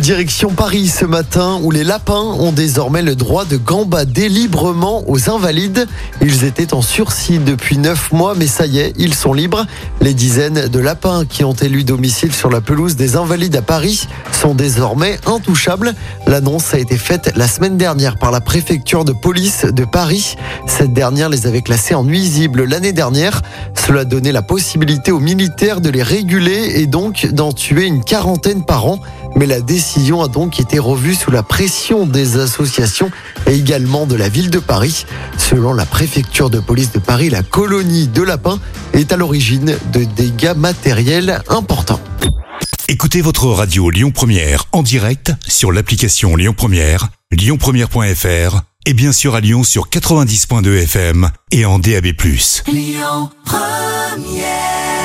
Direction Paris ce matin où les lapins ont désormais le droit de gambader librement aux invalides. Ils étaient en sursis depuis 9 mois mais ça y est, ils sont libres. Les dizaines de lapins qui ont élu domicile sur la pelouse des invalides à Paris sont désormais intouchables. L'annonce a été faite la semaine dernière par la préfecture de police de Paris. Cette dernière les avait classés en nuisibles l'année dernière. Cela donnait la possibilité aux militaires de les réguler et donc d'en tuer une quarantaine par an. Mais la décision a donc été revue sous la pression des associations et également de la ville de Paris. Selon la préfecture de police de Paris, la colonie de lapins est à l'origine de dégâts matériels importants. Écoutez votre radio Lyon Première en direct sur l'application Lyon Première, lyonpremière.fr et bien sûr à Lyon sur 90.2 FM et en DAB+. Lyon Première